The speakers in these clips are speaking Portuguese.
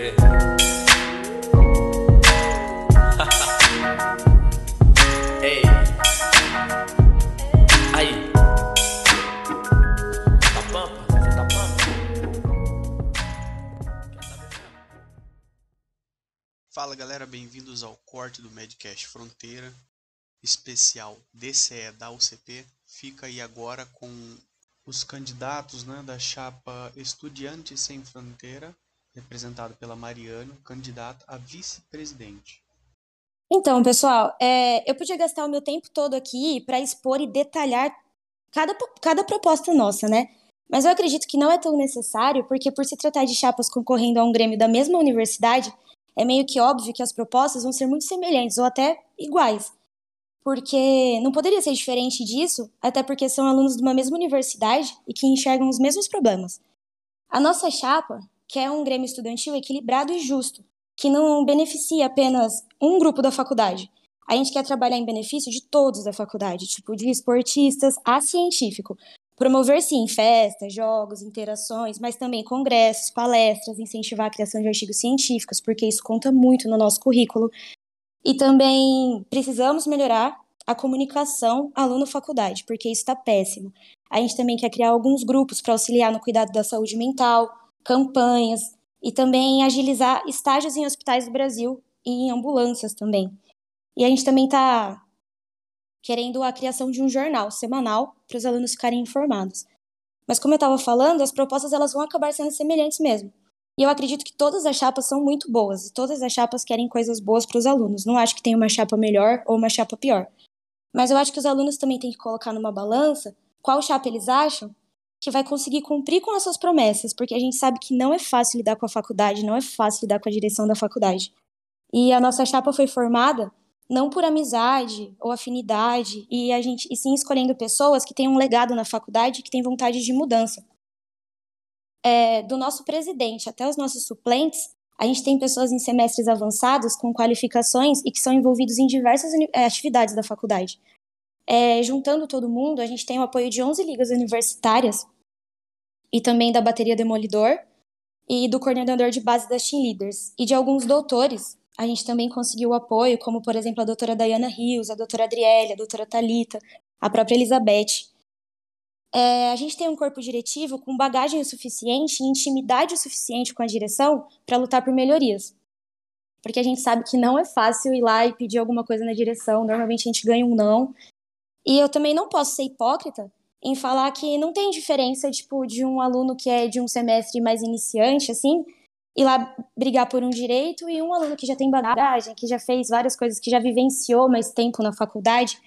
UCP. Ei. Aí. Tá pampa? Você tá pampa? Fala galera, bem-vindos ao corte do Medcast Fronteira, especial DCE da UCP. Fica aí agora com os candidatos né, da chapa Estudiantes Sem Fronteira, representado pela Mariano, candidata a vice-presidente. Então, pessoal, é, eu podia gastar o meu tempo todo aqui para expor e detalhar cada, cada proposta nossa, né? Mas eu acredito que não é tão necessário, porque por se tratar de chapas concorrendo a um grêmio da mesma universidade, é meio que óbvio que as propostas vão ser muito semelhantes ou até iguais. Porque não poderia ser diferente disso, até porque são alunos de uma mesma universidade e que enxergam os mesmos problemas. A nossa chapa quer um grêmio estudantil equilibrado e justo, que não beneficia apenas um grupo da faculdade. A gente quer trabalhar em benefício de todos da faculdade, tipo de esportistas a científico. Promover, sim, festas, jogos, interações, mas também congressos, palestras, incentivar a criação de artigos científicos, porque isso conta muito no nosso currículo. E também precisamos melhorar a comunicação aluno-faculdade, porque isso está péssimo. A gente também quer criar alguns grupos para auxiliar no cuidado da saúde mental, campanhas, e também agilizar estágios em hospitais do Brasil e em ambulâncias também. E a gente também está querendo a criação de um jornal semanal para os alunos ficarem informados. Mas como eu estava falando, as propostas elas vão acabar sendo semelhantes mesmo. E eu acredito que todas as chapas são muito boas e todas as chapas querem coisas boas para os alunos. Não acho que tem uma chapa melhor ou uma chapa pior. Mas eu acho que os alunos também têm que colocar numa balança qual chapa eles acham que vai conseguir cumprir com as suas promessas, porque a gente sabe que não é fácil lidar com a faculdade, não é fácil lidar com a direção da faculdade. E a nossa chapa foi formada não por amizade ou afinidade, e a gente e sim escolhendo pessoas que têm um legado na faculdade, que têm vontade de mudança. É, do nosso presidente até os nossos suplentes, a gente tem pessoas em semestres avançados com qualificações e que são envolvidos em diversas é, atividades da faculdade. É, juntando todo mundo, a gente tem o apoio de 11 ligas universitárias e também da bateria Demolidor e do coordenador de base das Team Leaders e de alguns doutores. A gente também conseguiu apoio, como por exemplo a doutora Diana Rios, a doutora Adriele, a doutora Talita, a própria Elizabeth. É, a gente tem um corpo diretivo com bagagem o suficiente e intimidade o suficiente com a direção para lutar por melhorias. Porque a gente sabe que não é fácil ir lá e pedir alguma coisa na direção, normalmente a gente ganha um não, e eu também não posso ser hipócrita em falar que não tem diferença, tipo, de um aluno que é de um semestre mais iniciante, assim, ir lá brigar por um direito e um aluno que já tem bagagem, que já fez várias coisas, que já vivenciou mais tempo na faculdade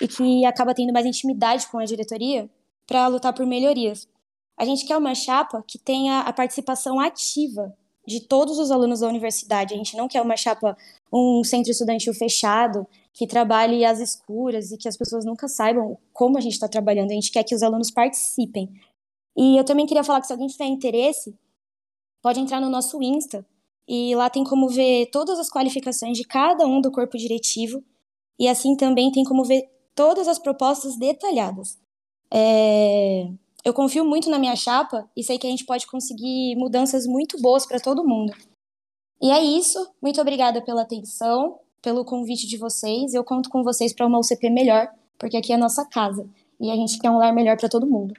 e que acaba tendo mais intimidade com a diretoria para lutar por melhorias. A gente quer uma chapa que tenha a participação ativa de todos os alunos da universidade. A gente não quer uma chapa, um centro estudantil fechado, que trabalhe às escuras e que as pessoas nunca saibam como a gente está trabalhando. A gente quer que os alunos participem. E eu também queria falar que se alguém tiver interesse, pode entrar no nosso Insta e lá tem como ver todas as qualificações de cada um do corpo diretivo e assim também tem como ver todas as propostas detalhadas. É... Eu confio muito na minha chapa e sei que a gente pode conseguir mudanças muito boas para todo mundo. E é isso. Muito obrigada pela atenção pelo convite de vocês. Eu conto com vocês para uma UCP melhor, porque aqui é a nossa casa e a gente quer um lar melhor para todo mundo.